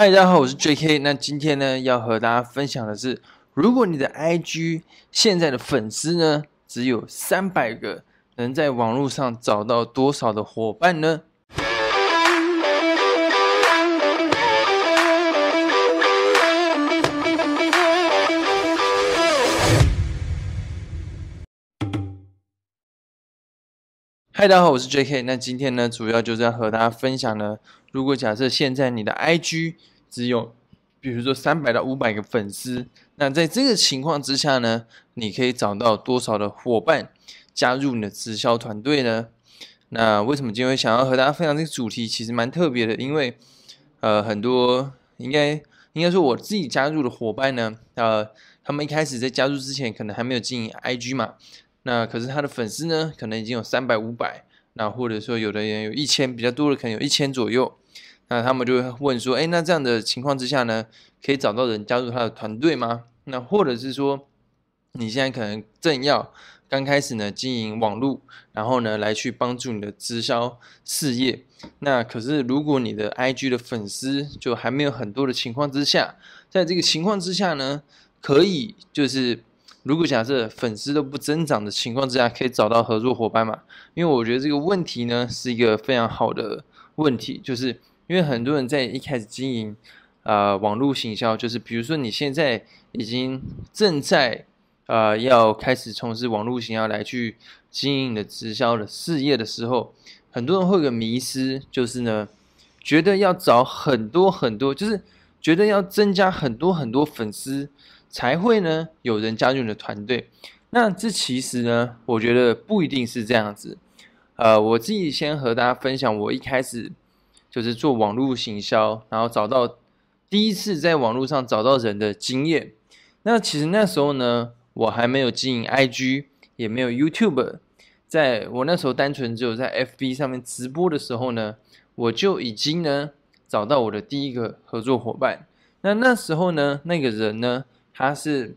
嗨，大家好，我是 J.K。那今天呢，要和大家分享的是，如果你的 I.G 现在的粉丝呢只有三百个，能在网络上找到多少的伙伴呢？嗨，大家好，我是 J.K。那今天呢，主要就是要和大家分享呢，如果假设现在你的 I.G 只有，比如说三百到五百个粉丝，那在这个情况之下呢，你可以找到多少的伙伴加入你的直销团队呢？那为什么今天会想要和大家分享这个主题？其实蛮特别的，因为呃，很多应该应该说我自己加入的伙伴呢，呃，他们一开始在加入之前，可能还没有经营 I.G 嘛。那可是他的粉丝呢，可能已经有三百、五百，那或者说有的人有一千，比较多的可能有一千左右。那他们就会问说：“哎，那这样的情况之下呢，可以找到人加入他的团队吗？那或者是说，你现在可能正要刚开始呢经营网络，然后呢来去帮助你的直销事业。那可是如果你的 IG 的粉丝就还没有很多的情况之下，在这个情况之下呢，可以就是。”如果假设粉丝都不增长的情况之下，可以找到合作伙伴嘛？因为我觉得这个问题呢是一个非常好的问题，就是因为很多人在一开始经营呃网络行销，就是比如说你现在已经正在呃要开始从事网络行销来去经营的直销的事业的时候，很多人会有个迷失，就是呢觉得要找很多很多，就是觉得要增加很多很多粉丝。才会呢有人加入你的团队，那这其实呢，我觉得不一定是这样子。呃，我自己先和大家分享，我一开始就是做网络行销，然后找到第一次在网络上找到人的经验。那其实那时候呢，我还没有经营 IG，也没有 YouTube，在我那时候单纯只有在 FB 上面直播的时候呢，我就已经呢找到我的第一个合作伙伴。那那时候呢，那个人呢。他是，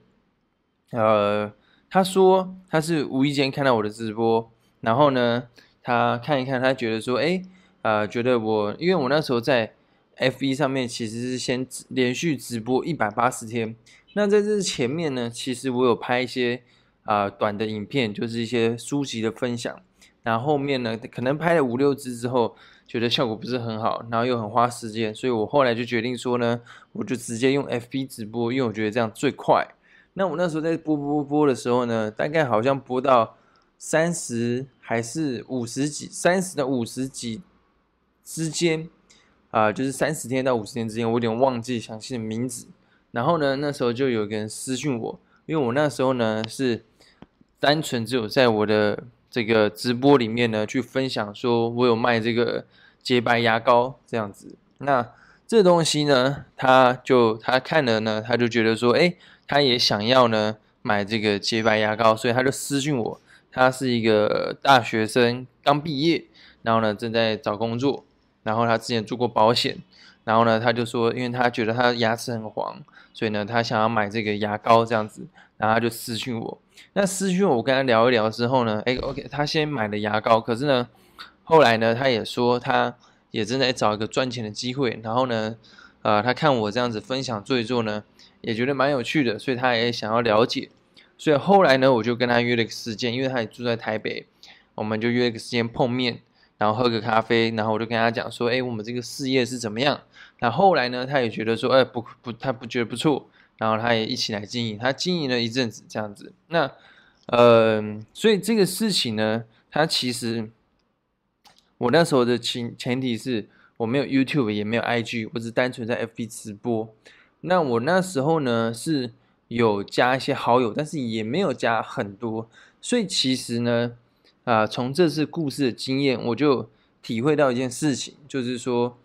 呃，他说他是无意间看到我的直播，然后呢，他看一看，他觉得说，哎，呃，觉得我，因为我那时候在 F 一上面其实是先连续直播一百八十天，那在这前面呢，其实我有拍一些啊短的影片，就是一些书籍的分享，然后后面呢，可能拍了五六支之后。觉得效果不是很好，然后又很花时间，所以我后来就决定说呢，我就直接用 FB 直播，因为我觉得这样最快。那我那时候在播播播的时候呢，大概好像播到三十还是五十几，三十到五十几之间，啊，就是三十天到五十天之间，我有点忘记详细的名字。然后呢，那时候就有个人私讯我，因为我那时候呢是单纯只有在我的。这个直播里面呢，去分享说我有卖这个洁白牙膏这样子。那这东西呢，他就他看了呢，他就觉得说，哎，他也想要呢买这个洁白牙膏，所以他就私信我。他是一个大学生，刚毕业，然后呢正在找工作，然后他之前做过保险，然后呢他就说，因为他觉得他牙齿很黄，所以呢他想要买这个牙膏这样子，然后他就私信我。那私讯我跟他聊一聊之后呢，哎，OK，他先买了牙膏，可是呢，后来呢，他也说他也正在找一个赚钱的机会，然后呢，呃，他看我这样子分享做一做呢，也觉得蛮有趣的，所以他也想要了解，所以后来呢，我就跟他约了一个时间，因为他也住在台北，我们就约一个时间碰面，然后喝个咖啡，然后我就跟他讲说，哎，我们这个事业是怎么样？那后来呢，他也觉得说，哎，不不，他不觉得不错。然后他也一起来经营，他经营了一阵子这样子。那，呃，所以这个事情呢，他其实我那时候的前前提是我没有 YouTube 也没有 IG，我只单纯在 FB 直播。那我那时候呢是有加一些好友，但是也没有加很多。所以其实呢，啊，从这次故事的经验，我就体会到一件事情，就是说，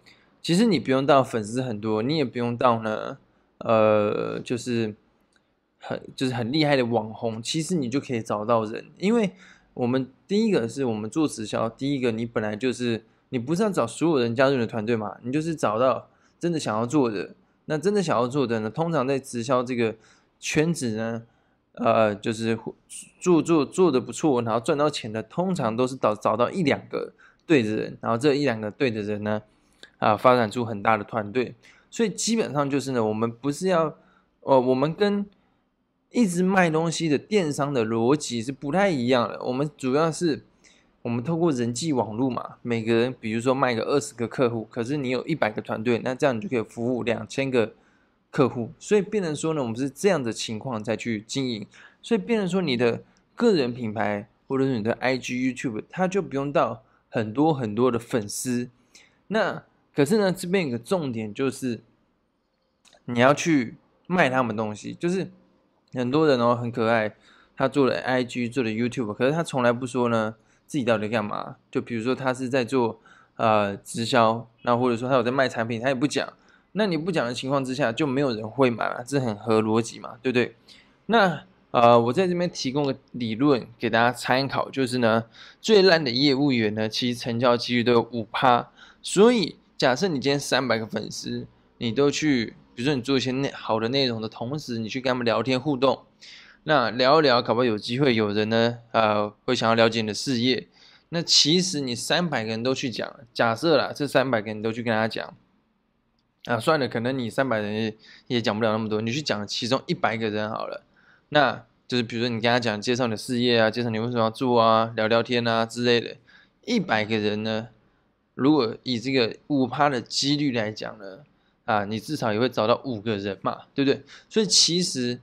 其实你不用到粉丝很多，你也不用到呢。呃，就是很就是很厉害的网红，其实你就可以找到人，因为我们第一个是我们做直销，第一个你本来就是你不是要找所有人加入你的团队嘛，你就是找到真的想要做的，那真的想要做的呢，通常在直销这个圈子呢，呃，就是做做做的不错，然后赚到钱的，通常都是找找到一两个对的人，然后这一两个对的人呢，啊，发展出很大的团队。所以基本上就是呢，我们不是要，呃，我们跟一直卖东西的电商的逻辑是不太一样的。我们主要是，我们透过人际网络嘛，每个人比如说卖个二十个客户，可是你有一百个团队，那这样你就可以服务两千个客户。所以变成说呢，我们是这样的情况再去经营。所以变成说，你的个人品牌或者是你的 IG、YouTube，它就不用到很多很多的粉丝。那可是呢，这边有个重点就是，你要去卖他们东西。就是很多人哦，很可爱，他做了 IG，做了 YouTube，可是他从来不说呢自己到底干嘛。就比如说他是在做呃直销，那或者说他有在卖产品，他也不讲。那你不讲的情况之下，就没有人会买嘛，这很合逻辑嘛，对不对？那呃，我在这边提供个理论给大家参考，就是呢，最烂的业务员呢，其实成交几率都有五趴，所以。假设你今天三百个粉丝，你都去，比如说你做一些内好的内容的同时，你去跟他们聊天互动，那聊一聊，搞不好有机会有人呢，呃，会想要了解你的事业。那其实你三百个人都去讲，假设啦，这三百个人都去跟他讲，啊，算了，可能你三百人也讲不了那么多，你去讲其中一百个人好了，那就是比如说你跟他讲介绍你的事业啊，介绍你为什么要做啊，聊聊天啊之类的，一百个人呢。如果以这个五趴的几率来讲呢，啊，你至少也会找到五个人嘛，对不对？所以其实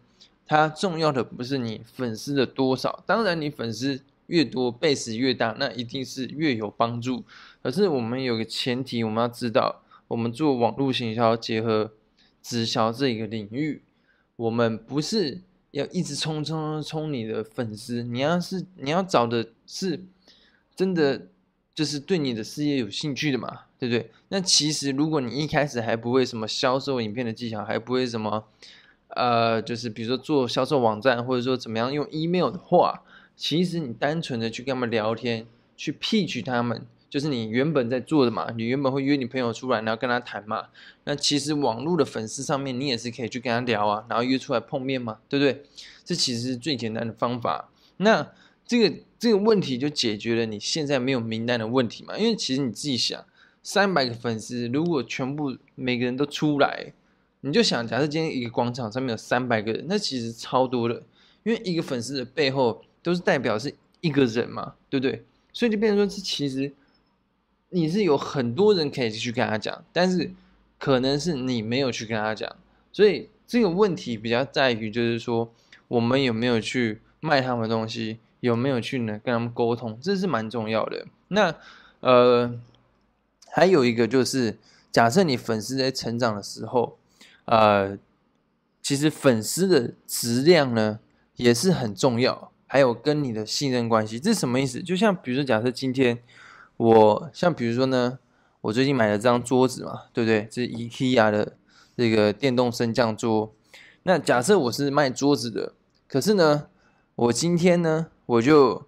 它重要的不是你粉丝的多少，当然你粉丝越多，base 越大，那一定是越有帮助。可是我们有个前提，我们要知道，我们做网络行销结合直销这一个领域，我们不是要一直冲冲冲你的粉丝，你要是你要找的是真的。就是对你的事业有兴趣的嘛，对不对？那其实如果你一开始还不会什么销售影片的技巧，还不会什么，呃，就是比如说做销售网站，或者说怎么样用 email 的话，其实你单纯的去跟他们聊天，去 PIG 他们，就是你原本在做的嘛，你原本会约你朋友出来，然后跟他谈嘛。那其实网络的粉丝上面，你也是可以去跟他聊啊，然后约出来碰面嘛，对不对？这其实是最简单的方法。那这个这个问题就解决了你现在没有名单的问题嘛？因为其实你自己想，三百个粉丝如果全部每个人都出来，你就想，假设今天一个广场上面有三百个人，那其实超多的，因为一个粉丝的背后都是代表是一个人嘛，对不对？所以就变成说，这其实你是有很多人可以去跟他讲，但是可能是你没有去跟他讲，所以这个问题比较在于，就是说我们有没有去卖他们东西。有没有去呢？跟他们沟通，这是蛮重要的。那呃，还有一个就是，假设你粉丝在成长的时候，呃，其实粉丝的质量呢也是很重要，还有跟你的信任关系，这是什么意思？就像比如说，假设今天我像比如说呢，我最近买了这张桌子嘛，对不对？这是 IKEA 的这个电动升降桌。那假设我是卖桌子的，可是呢，我今天呢？我就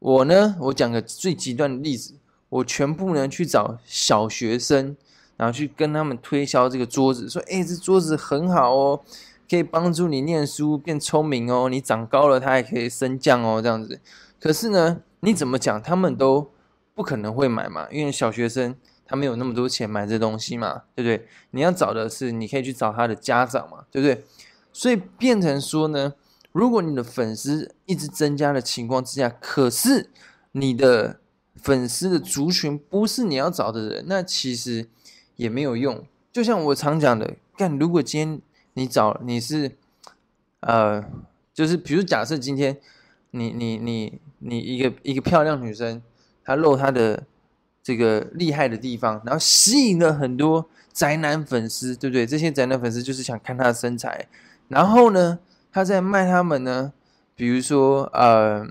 我呢，我讲个最极端的例子，我全部呢去找小学生，然后去跟他们推销这个桌子，说：“哎，这桌子很好哦，可以帮助你念书变聪明哦，你长高了它还可以升降哦，这样子。”可是呢，你怎么讲，他们都不可能会买嘛，因为小学生他没有那么多钱买这东西嘛，对不对？你要找的是，你可以去找他的家长嘛，对不对？所以变成说呢。如果你的粉丝一直增加的情况之下，可是你的粉丝的族群不是你要找的人，那其实也没有用。就像我常讲的，干，如果今天你找你是，呃，就是比如假设今天你你你你一个一个漂亮女生，他露他的这个厉害的地方，然后吸引了很多宅男粉丝，对不对？这些宅男粉丝就是想看他的身材，然后呢？他在卖他们呢，比如说呃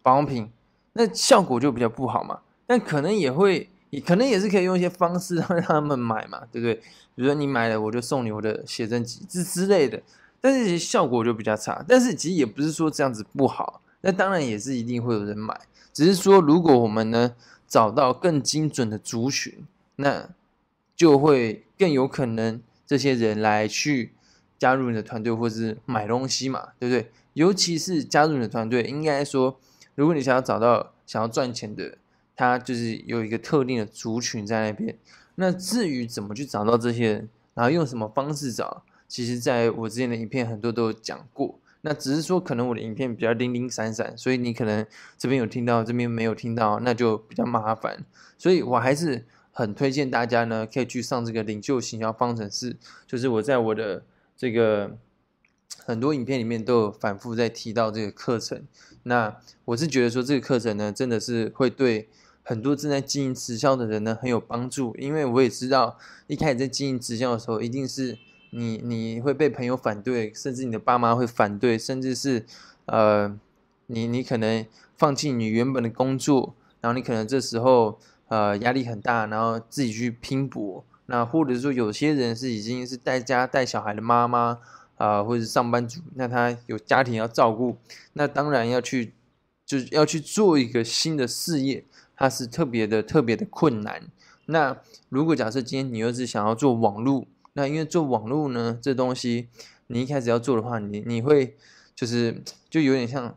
保养品，那效果就比较不好嘛。但可能也会，可能也是可以用一些方式让他们买嘛，对不对？比如说你买了，我就送你我的写真集之之类的。但是其实效果就比较差。但是其实也不是说这样子不好，那当然也是一定会有人买。只是说如果我们呢找到更精准的族群，那就会更有可能这些人来去。加入你的团队，或者是买东西嘛，对不对？尤其是加入你的团队，应该说，如果你想要找到想要赚钱的，他就是有一个特定的族群在那边。那至于怎么去找到这些人，然后用什么方式找，其实在我之前的影片很多都有讲过。那只是说可能我的影片比较零零散散，所以你可能这边有听到，这边没有听到，那就比较麻烦。所以我还是很推荐大家呢，可以去上这个领袖行销方程式，就是我在我的这个很多影片里面都有反复在提到这个课程。那我是觉得说这个课程呢，真的是会对很多正在经营直销的人呢很有帮助，因为我也知道一开始在经营直销的时候，一定是。你你会被朋友反对，甚至你的爸妈会反对，甚至是，呃，你你可能放弃你原本的工作，然后你可能这时候呃压力很大，然后自己去拼搏。那或者说有些人是已经是带家带小孩的妈妈啊，或者是上班族，那他有家庭要照顾，那当然要去就是要去做一个新的事业，它是特别的特别的困难。那如果假设今天你又是想要做网络，那因为做网络呢，这东西你一开始要做的话，你你会就是就有点像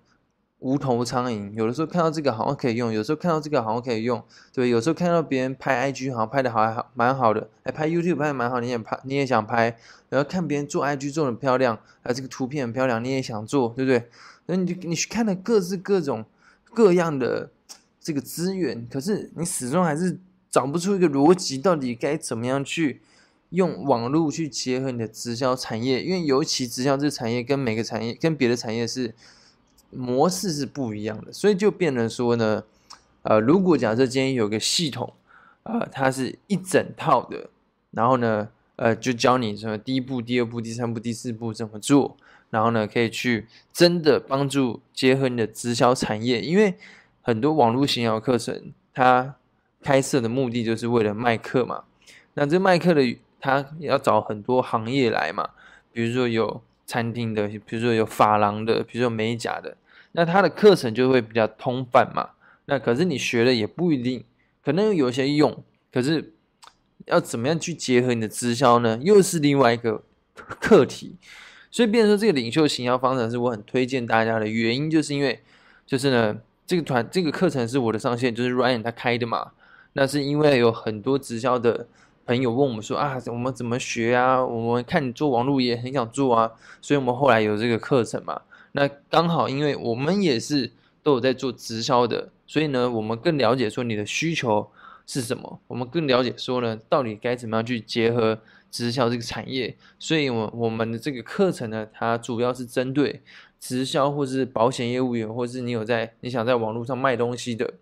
无头苍蝇，有的时候看到这个好像可以用，有时候看到这个好像可以用，对，有时候看到别人拍 IG 好像拍的好还好蛮好的，哎，拍 YouTube 拍的蛮好，你也拍你也想拍，然后看别人做 IG 做的漂亮，啊，这个图片很漂亮，你也想做，对不对？那你就你去看了各式各种各样的这个资源，可是你始终还是找不出一个逻辑，到底该怎么样去。用网络去结合你的直销产业，因为尤其直销这个产业跟每个产业跟别的产业是模式是不一样的，所以就变成说呢，呃，如果假设今天有个系统，呃，它是一整套的，然后呢，呃，就教你什么第一步、第二步、第三步、第四步怎么做，然后呢，可以去真的帮助结合你的直销产业，因为很多网络行销课程它开设的目的就是为了卖课嘛，那这卖课的。他要找很多行业来嘛，比如说有餐厅的，比如说有发廊的，比如说美甲的，那他的课程就会比较通泛嘛。那可是你学的也不一定，可能有些用，可是要怎么样去结合你的直销呢？又是另外一个课题。所以，变成说这个领袖行销方程是我很推荐大家的原因，就是因为就是呢，这个团这个课程是我的上线，就是 Ryan 他开的嘛。那是因为有很多直销的。朋友问我们说啊，我们怎么学啊？我们看你做网络也很想做啊，所以我们后来有这个课程嘛。那刚好，因为我们也是都有在做直销的，所以呢，我们更了解说你的需求是什么，我们更了解说呢，到底该怎么样去结合直销这个产业。所以，我我们的这个课程呢，它主要是针对直销或是保险业务员，或是你有在你想在网络上卖东西的，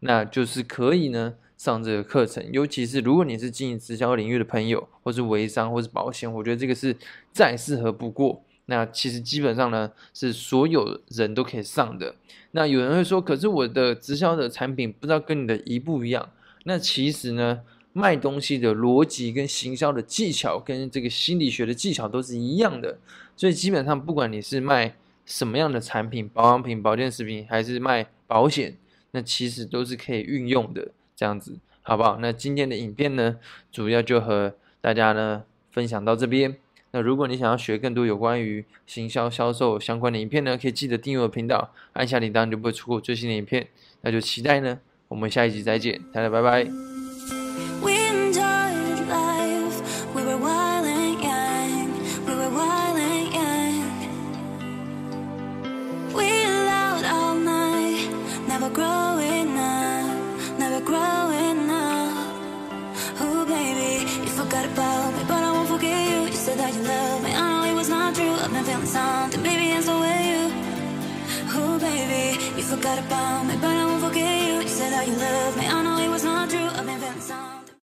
那就是可以呢。上这个课程，尤其是如果你是经营直销领域的朋友，或是微商，或是保险，我觉得这个是再适合不过。那其实基本上呢，是所有人都可以上的。那有人会说，可是我的直销的产品不知道跟你的一不一样。那其实呢，卖东西的逻辑跟行销的技巧，跟这个心理学的技巧都是一样的。所以基本上，不管你是卖什么样的产品，保养品、保健食品，还是卖保险，那其实都是可以运用的。这样子好不好？那今天的影片呢，主要就和大家呢分享到这边。那如果你想要学更多有关于行销销售相关的影片呢，可以记得订阅我的频道，按下铃铛就不会错过最新的影片。那就期待呢，我们下一集再见，大家拜拜。